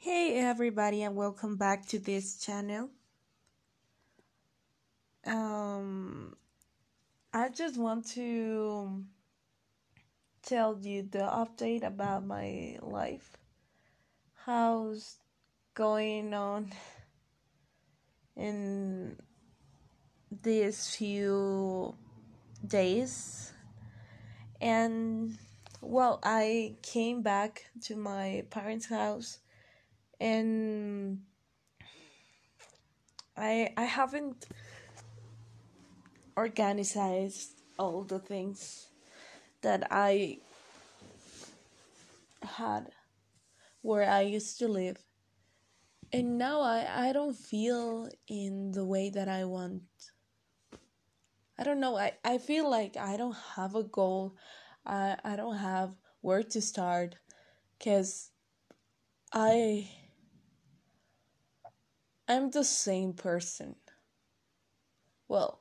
Hey everybody and welcome back to this channel. Um I just want to tell you the update about my life. How's going on in these few days? And well, I came back to my parents' house and I I haven't organized all the things that I had where I used to live. And now I, I don't feel in the way that I want. I don't know. I, I feel like I don't have a goal. I, I don't have where to start because I I'm the same person. Well,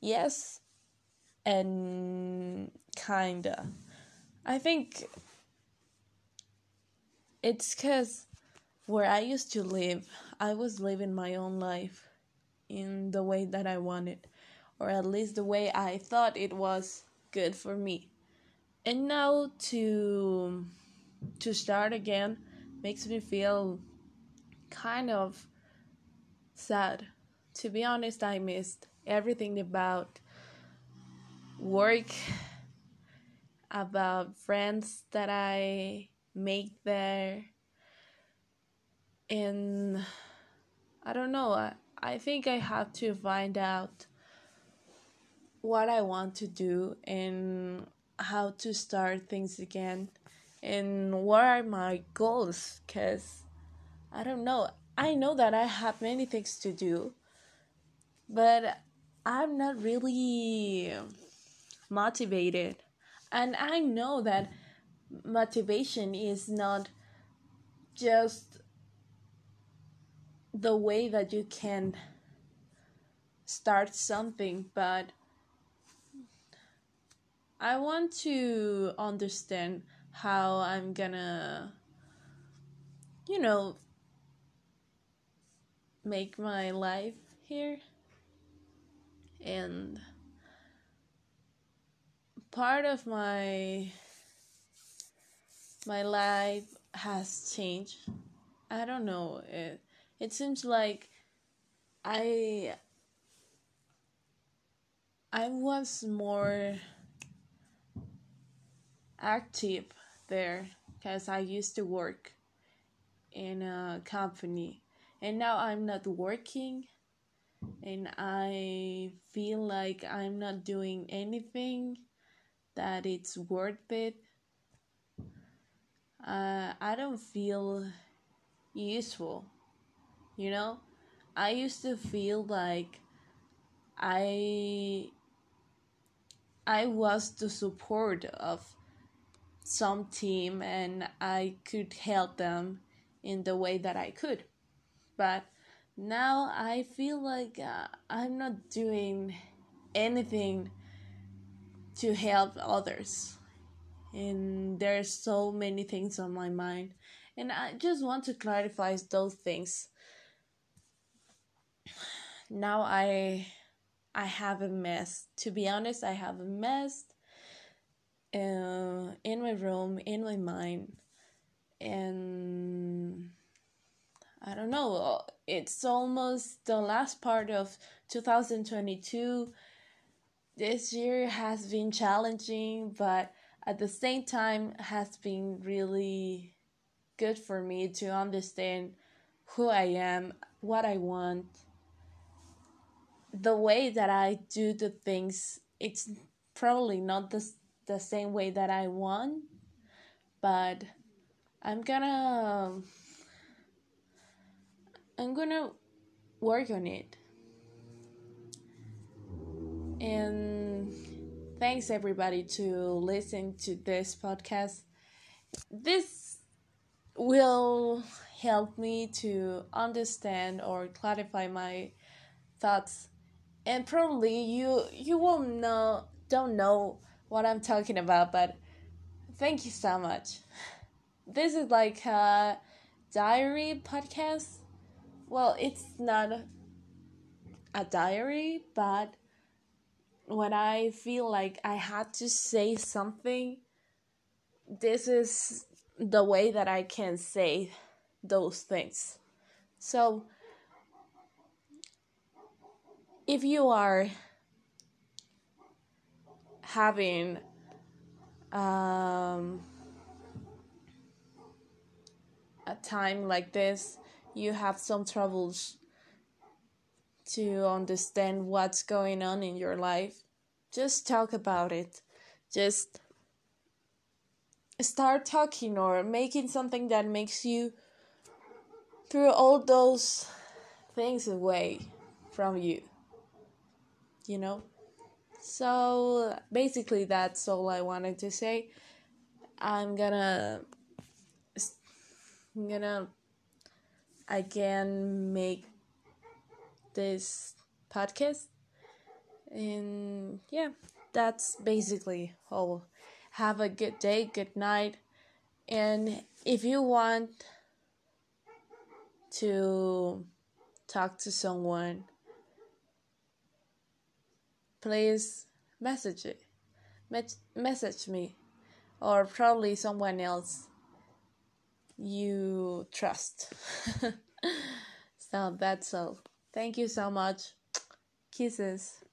yes, and kinda. I think it's because where I used to live, I was living my own life in the way that I wanted, or at least the way I thought it was good for me. And now to to start again makes me feel kind of sad. To be honest, I missed everything about work, about friends that I make there. And I don't know, I, I think I have to find out what I want to do and how to start things again and what are my goals because I don't know. I know that I have many things to do, but I'm not really motivated. And I know that motivation is not just the way that you can start something, but I want to understand how I'm gonna, you know, make my life here. And part of my my life has changed. I don't know. It it seems like i i was more active there because i used to work in a company and now I'm not working and I feel like I'm not doing anything that it's worth it. Uh, I don't feel useful, you know. I used to feel like I I was the support of some team and I could help them in the way that I could but now I feel like uh, I'm not doing anything to help others. And there's so many things on my mind. And I just want to clarify those things. Now I I have a mess. To be honest, I have a mess uh, in my room, in my mind. And I don't know, it's almost the last part of 2022. This year has been challenging, but at the same time has been really good for me to understand who I am, what I want, the way that I do the things. It's probably not the the same way that I want, but I'm gonna I'm gonna work on it. And thanks everybody to listen to this podcast. This will help me to understand or clarify my thoughts and probably you you won't know don't know what I'm talking about but thank you so much. This is like a diary podcast. Well, it's not a diary, but when I feel like I had to say something, this is the way that I can say those things. So, if you are having um, a time like this, you have some troubles to understand what's going on in your life, just talk about it. Just start talking or making something that makes you throw all those things away from you. You know? So basically, that's all I wanted to say. I'm gonna. I'm gonna again make this podcast. And yeah, that's basically all. Have a good day, good night. And if you want to talk to someone, please message it. message me or probably someone else you trust. so that's all. Thank you so much. Kisses.